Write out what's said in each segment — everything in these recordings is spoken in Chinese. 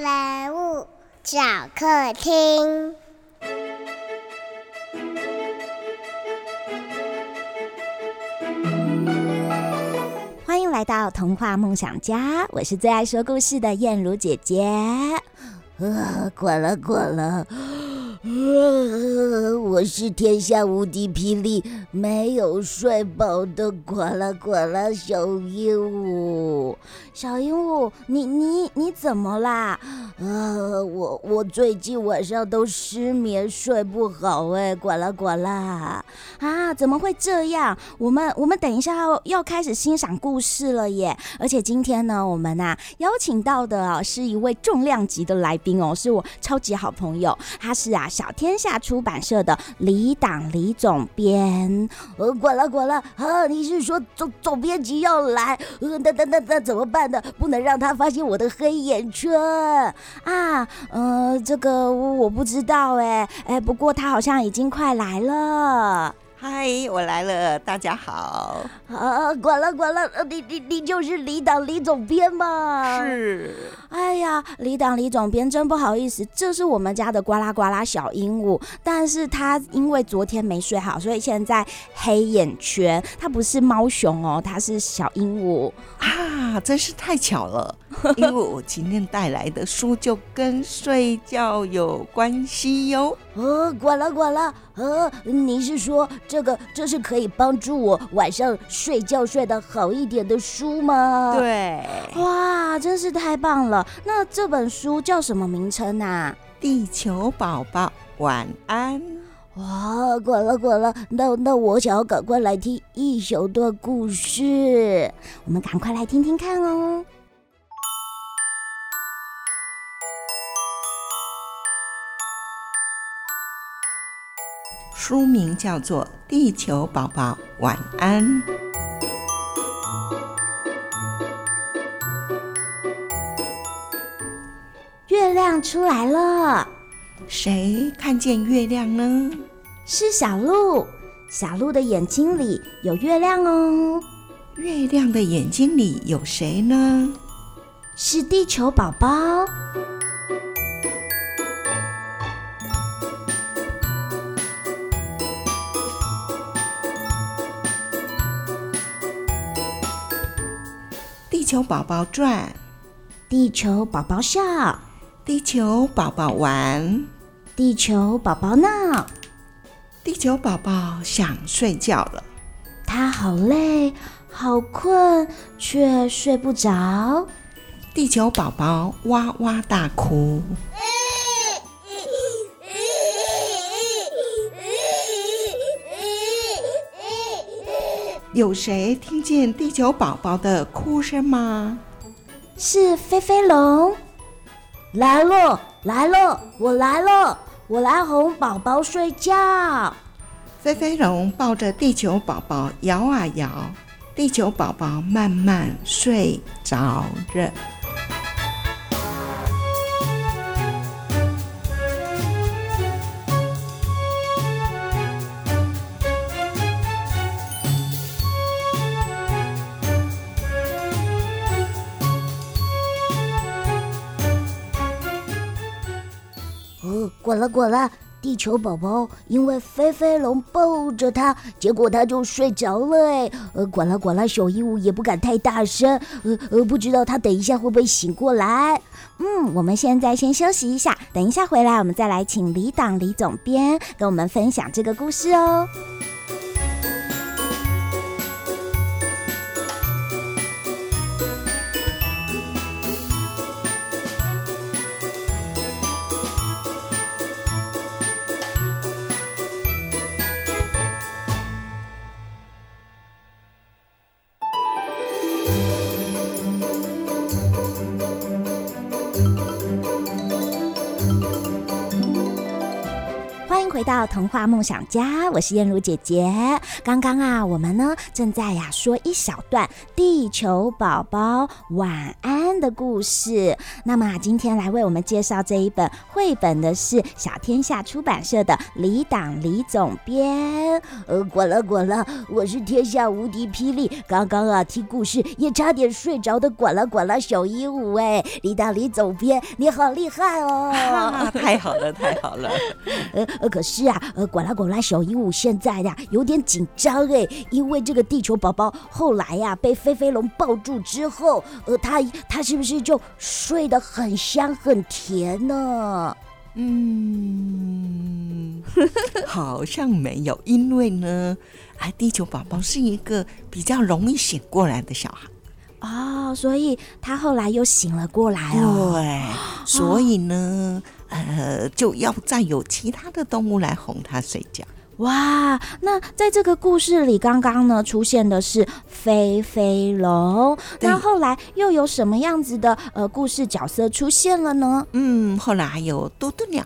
人物小客厅。欢迎来到童话梦想家，我是最爱说故事的燕如姐姐。啊，管了管了。呃，我是天下无敌霹雳没有睡饱的呱啦呱啦小鹦鹉。小鹦鹉，你你你怎么啦？啊，我我最近晚上都失眠，睡不好哎，呱啦呱啦。啊，怎么会这样？我们我们等一下要要开始欣赏故事了耶！而且今天呢，我们呐、啊、邀请到的啊是一位重量级的来宾哦，是我超级好朋友，他是啊。小天下出版社的李党李总编，呃，管了管了，啊，你是说总总编辑要来？呃，那那那那怎么办呢？不能让他发现我的黑眼圈啊！呃，这个我不知道哎哎，不过他好像已经快来了。嗨，我来了，大家好。啊，管了管了，你你你就是李党李总编吗？是。哎呀，李党李总编，真不好意思，这是我们家的呱啦呱啦小鹦鹉，但是它因为昨天没睡好，所以现在黑眼圈。它不是猫熊哦，它是小鹦鹉啊，真是太巧了。因为我今天带来的书就跟睡觉有关系哟。呃，管了管了，呃，你是说这个这是可以帮助我晚上睡觉睡得好一点的书吗？对，哇，真是太棒了。那这本书叫什么名称啊？地球宝宝晚安。哇，管了管了，那那我想要赶快来听一小段故事，我们赶快来听听看哦。书名叫做《地球宝宝晚安》。月亮出来了，谁看见月亮呢？是小鹿，小鹿的眼睛里有月亮哦。月亮的眼睛里有谁呢？是地球宝宝。球宝宝转，地球宝宝笑，地球宝宝玩，地球宝宝闹，地球宝宝想睡觉了。他好累，好困，却睡不着。地球宝宝哇哇大哭。有谁听见地球宝宝的哭声吗？是飞飞龙，来了来了，我来了，我来哄宝宝睡觉。飞飞龙抱着地球宝宝摇啊摇，地球宝宝慢慢睡着了。滚了滚了，地球宝宝因为飞飞龙抱着他，结果他就睡着了。哎，呃，滚了滚了，小鹦鹉也不敢太大声，呃呃，不知道他等一下会不会醒过来。嗯，我们现在先休息一下，等一下回来我们再来请李党李总编跟我们分享这个故事哦。回到童话梦想家，我是燕如姐姐。刚刚啊，我们呢正在呀说一小段《地球宝宝晚安》的故事。那么啊，今天来为我们介绍这一本绘本的是小天下出版社的李党李总编。呃，滚了滚了，我是天下无敌霹雳，刚刚啊听故事也差点睡着的滚了滚了小鹦鹉哎，李党李总编你好厉害哦！太好了，太好了。呃呃，可是啊，呃，滚了滚了小鹦鹉现在呀、啊、有点紧张哎，因为这个地球宝宝后来呀、啊、被飞飞龙抱住之后，呃，他他是不是就睡得很香很甜呢？嗯，好像没有，因为呢，啊，地球宝宝是一个比较容易醒过来的小孩哦，所以他后来又醒了过来哦。对，所以呢，哦、呃，就要再有其他的动物来哄他睡觉。哇，那在这个故事里，刚刚呢出现的是飞飞龙，那后来又有什么样子的呃故事角色出现了呢？嗯，后来还有嘟嘟鸟，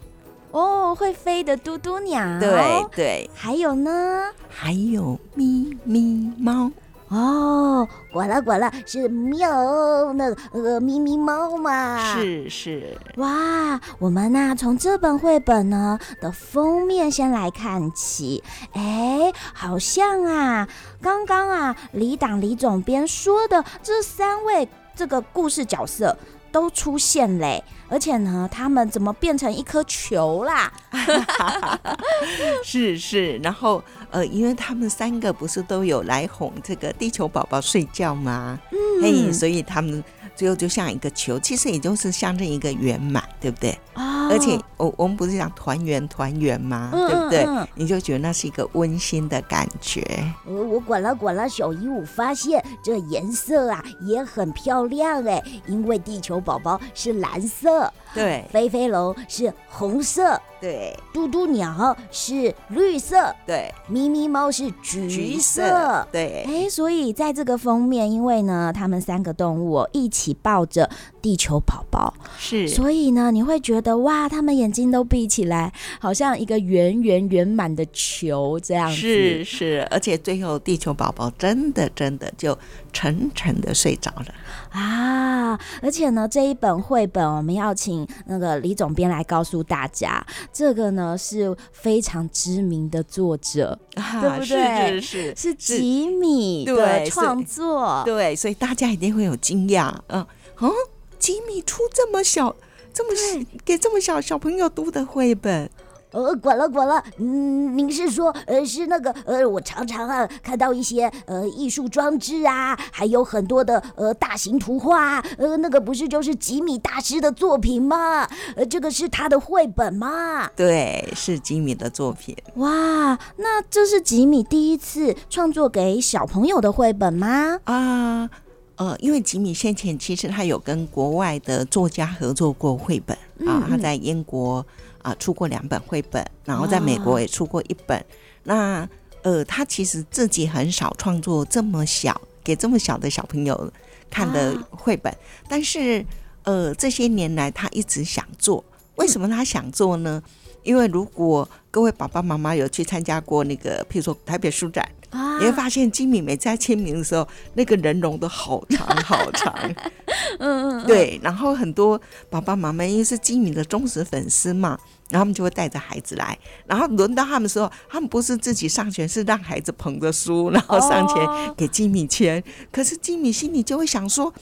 哦，会飞的嘟嘟鸟，对对，还有呢，还有咪咪猫。哦，果了果了是喵，那个呃咪咪猫嘛，是是。哇，我们呢、啊、从这本绘本呢的封面先来看起，哎，好像啊，刚刚啊李党李总编说的这三位这个故事角色都出现嘞，而且呢，他们怎么变成一颗球啦？是是，然后。呃，因为他们三个不是都有来哄这个地球宝宝睡觉吗？嗯，嘿，所以他们最后就像一个球，其实也就是象征一个圆满，对不对？哦，而且我我们不是讲团圆团圆吗？嗯、对不对？嗯、你就觉得那是一个温馨的感觉。我，我管了管了，小鹦鹉发现这颜色啊也很漂亮哎，因为地球宝宝是蓝色，对，飞飞龙是红色。对，嘟嘟鸟是绿色，对，咪咪猫是橘色，橘色，对。哎，所以在这个封面，因为呢，他们三个动物一起抱着地球宝宝，是，所以呢，你会觉得哇，他们眼睛都闭起来，好像一个圆圆圆满的球这样子。是是，而且最后地球宝宝真的真的就沉沉的睡着了啊！而且呢，这一本绘本，我们要请那个李总编来告诉大家。这个呢是非常知名的作者，啊、对不对？是是是，是吉米的创作，对，对，所以大家一定会有惊讶，嗯，哦，吉米出这么小、这么给这么小小朋友读的绘本。呃，管了管了，嗯，您是说，呃，是那个，呃，我常常啊看到一些呃艺术装置啊，还有很多的呃大型图画，呃，那个不是就是吉米大师的作品吗？呃，这个是他的绘本吗？对，是吉米的作品。哇，那这是吉米第一次创作给小朋友的绘本吗？啊，呃，因为吉米先前其实他有跟国外的作家合作过绘本啊，他在英国。啊，出过两本绘本，然后在美国也出过一本。哦、那呃，他其实自己很少创作这么小给这么小的小朋友看的绘本，哦、但是呃，这些年来他一直想做。为什么他想做呢？嗯、因为如果各位爸爸妈妈有去参加过那个，譬如说台北书展，啊、你会发现吉米每次在签名的时候，那个人龙都好长好长。嗯嗯，对。然后很多爸爸妈妈因为是吉米的忠实粉丝嘛。然后他们就会带着孩子来，然后轮到他们的时候，他们不是自己上前，是让孩子捧着书，然后上前给吉米签。Oh. 可是吉米心里就会想说：“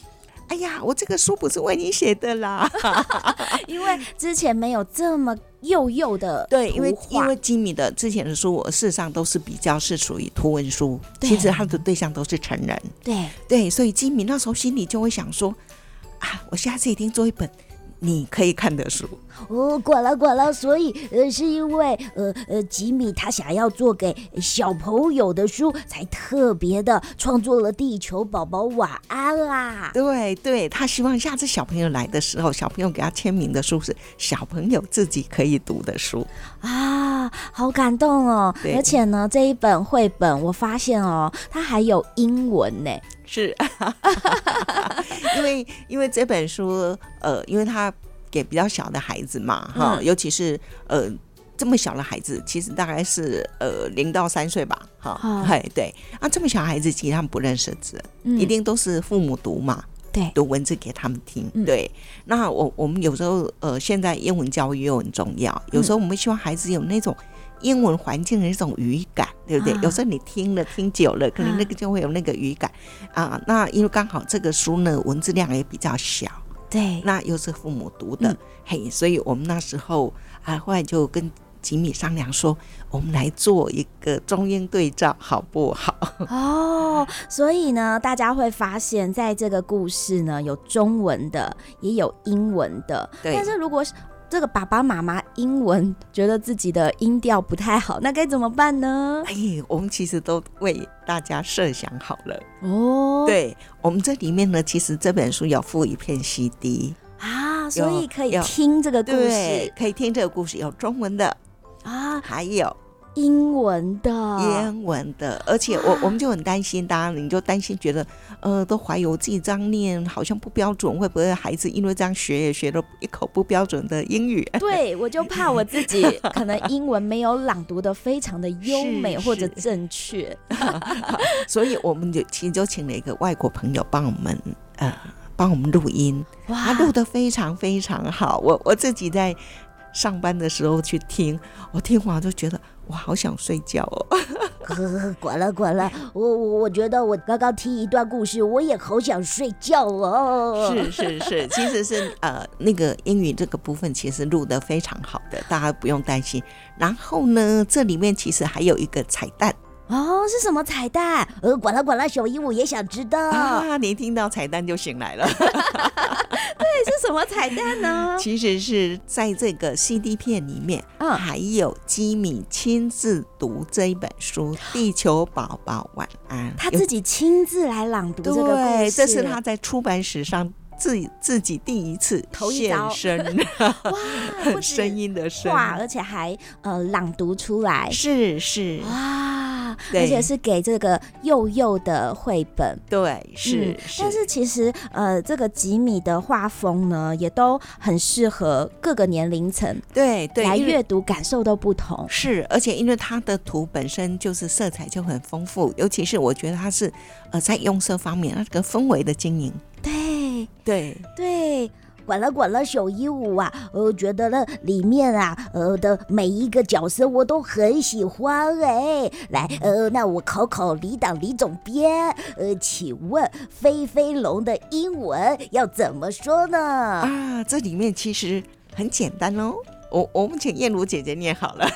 哎呀，我这个书不是为你写的啦，因为之前没有这么幼幼的对，因为因为吉米的之前的书，我事实上都是比较是属于图文书，其实他的对象都是成人，对对，所以吉米那时候心里就会想说：啊，我下次一定做一本。”你可以看的书哦，管了管了，所以呃，是因为呃呃，吉米他想要做给小朋友的书，才特别的创作了《地球宝宝晚安》啦。对对，他希望下次小朋友来的时候，小朋友给他签名的书是小朋友自己可以读的书啊，好感动哦！而且呢，这一本绘本我发现哦，它还有英文呢。是，因为因为这本书，呃，因为他给比较小的孩子嘛，哈、嗯，尤其是呃这么小的孩子，其实大概是呃零到三岁吧，哈，哎、嗯，对，啊，这么小孩子其实他们不认识字，嗯、一定都是父母读嘛，对，读文字给他们听。嗯、对，那我我们有时候呃，现在英文教育又很重要，有时候我们希望孩子有那种。英文环境的一种语感，对不对？啊、有时候你听了听久了，可能那个就会有那个语感啊，啊。那因为刚好这个书呢，文字量也比较小，对，那又是父母读的，嗯、嘿，所以我们那时候啊，后来就跟吉米商量说，我们来做一个中英对照，好不好？哦，所以呢，大家会发现，在这个故事呢，有中文的，也有英文的，对。但是如果是这个爸爸妈妈英文觉得自己的音调不太好，那该怎么办呢？哎，我们其实都为大家设想好了哦。对，我们这里面呢，其实这本书有附一片 CD 啊，所以可以听这个故事，可以听这个故事，有中文的啊，还有。英文的，英文的，而且我我们就很担心，当然你就担心，觉得呃，都怀疑我自己这样念好像不标准，会不会孩子因为这样学也学了一口不标准的英语？对，我就怕我自己可能英文没有朗读的非常的优美或者正确，所以我们就其实就请了一个外国朋友帮我们呃帮我们录音，哇录的非常非常好，我我自己在上班的时候去听，我听完就觉得。我好想睡觉哦！管了管了，我我我觉得我刚刚听一段故事，我也好想睡觉哦。是是是，其实是呃那个英语这个部分其实录的非常好的，大家不用担心。然后呢，这里面其实还有一个彩蛋。哦，是什么彩蛋？呃，管了管了，小鹦鹉也想知道。啊，你听到彩蛋就醒来了。对，是什么彩蛋呢？其实是在这个 CD 片里面，嗯，还有基米亲自读这一本书《地球宝宝晚安》，他自己亲自来朗读这个故事。对，这是他在出版史上。自己自己第一次现身，哇，声音的声，哇，而且还呃朗读出来，是是，哇，而且是给这个幼幼的绘本，对，是，嗯、是。但是其实呃，这个吉米的画风呢，也都很适合各个年龄层，对对，来阅读感受都不同。是，而且因为他的图本身就是色彩就很丰富，尤其是我觉得他是呃在用色方面，那个氛围的经营。对对对，管了管了，小鹦鹉啊，我觉得呢里面啊，呃的每一个角色我都很喜欢哎。来，呃，那我考考李党李总编，呃，请问飞飞龙的英文要怎么说呢？啊，这里面其实很简单哦。我我们请燕如姐姐念好了。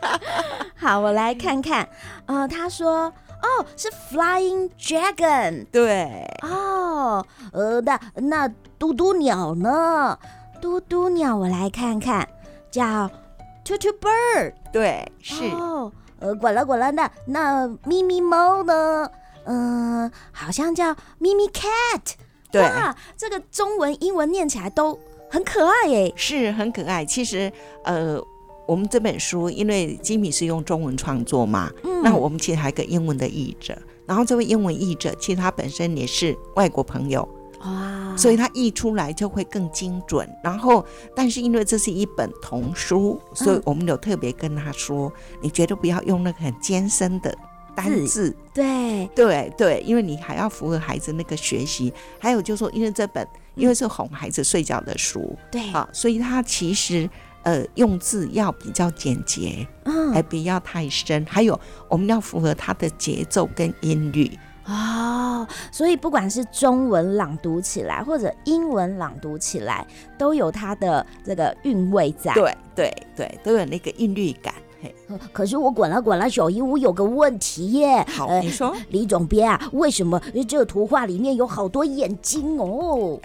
好，我来看看。呃，他说。哦，是 Flying Dragon。对。哦，呃，那那嘟嘟鸟呢？嘟嘟鸟，我来看看，叫 Tutu Bird。对，是。哦，呃，管了管了，那那咪咪猫呢？嗯、呃，好像叫咪咪 Cat。对。哇，这个中文、英文念起来都很可爱耶。是很可爱。其实，呃。我们这本书，因为吉米是用中文创作嘛，嗯，那我们其实还有个英文的译者，然后这位英文译者其实他本身也是外国朋友，哇，所以他译出来就会更精准。然后，但是因为这是一本童书，所以我们有特别跟他说，嗯，你绝对不要用那个很艰深的单字，对对对，因为你还要符合孩子那个学习。还有就是说，因为这本因为是哄孩子睡觉的书，对啊，所以他其实。呃，用字要比较简洁，嗯，还不要太深。还有，我们要符合它的节奏跟音律哦。所以，不管是中文朗读起来，或者英文朗读起来，都有它的这个韵味在。对对对，都有那个韵律感。嘿，可是我滚了滚了，小姨，我有个问题耶。好，呃、你说，李总编啊，为什么这个图画里面有好多眼睛哦？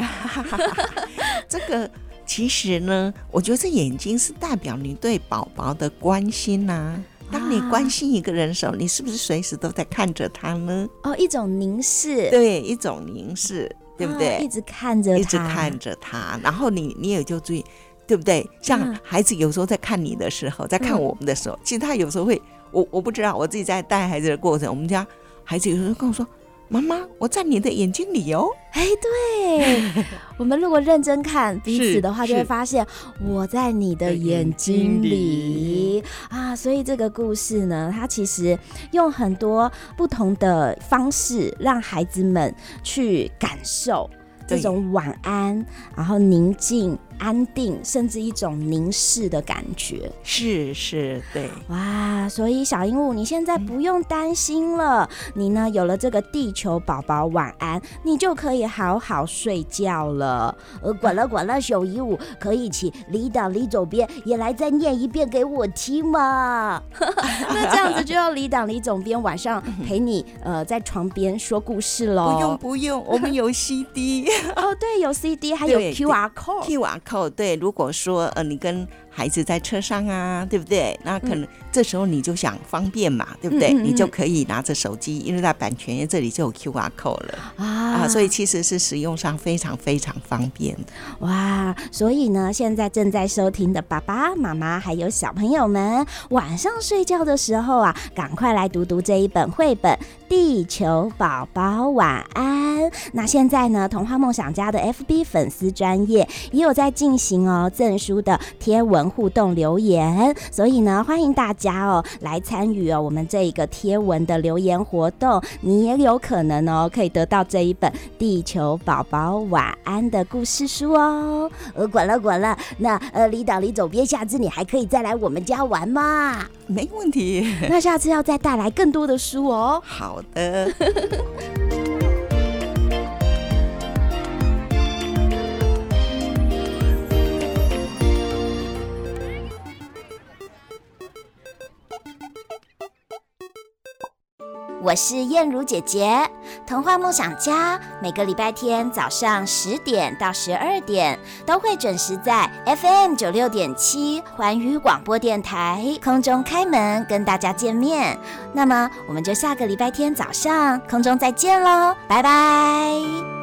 这个。其实呢，我觉得这眼睛是代表你对宝宝的关心呐、啊。当你关心一个人的时候，你是不是随时都在看着他呢？哦，一种凝视，对，一种凝视，对不对？哦、一直看着他，一直看着他，然后你你也就注意，对不对？像孩子有时候在看你的时候，在看我们的时候，嗯、其实他有时候会，我我不知道，我自己在带孩子的过程，我们家孩子有时候跟我说。妈妈，我在你的眼睛里哦。哎，对，我们如果认真看彼此的话，就会发现我在你的眼睛里啊。所以这个故事呢，它其实用很多不同的方式让孩子们去感受这种晚安，然后宁静。安定，甚至一种凝视的感觉，是是，对，哇！所以小鹦鹉，你现在不用担心了，嗯、你呢有了这个地球宝宝晚安，你就可以好好睡觉了。呃，管了管了，小鹦鹉，可以请李导李总编也来再念一遍给我听吗？那这样子就要李导李总编晚上陪你呃在床边说故事喽。不用不用，我们有 CD 哦，对，有 CD，还有 QR 哦。对，如果说呃，你跟孩子在车上啊，对不对？那可能这时候你就想方便嘛，对不对？嗯嗯嗯，你就可以拿着手机，因为在版权页这里就有 QR code 了啊，啊，所以其实是使用上非常非常方便的。哇，所以呢，现在正在收听的爸爸妈妈还有小朋友们，晚上睡觉的时候啊，赶快来读读这一本绘本《地球宝宝晚安》。那现在呢，童话梦想家的 FB 粉丝专业也有在进行哦证书的贴文。互动留言，所以呢，欢迎大家哦来参与哦我们这一个贴文的留言活动，你也有可能哦可以得到这一本《地球宝宝晚安》的故事书哦。呃，管了管了，那呃，李导李总编，下次你还可以再来我们家玩吗？没问题。那下次要再带来更多的书哦。好的。我是燕如姐姐，童话梦想家，每个礼拜天早上十点到十二点都会准时在 FM 九六点七环宇广播电台空中开门跟大家见面。那么我们就下个礼拜天早上空中再见喽，拜拜。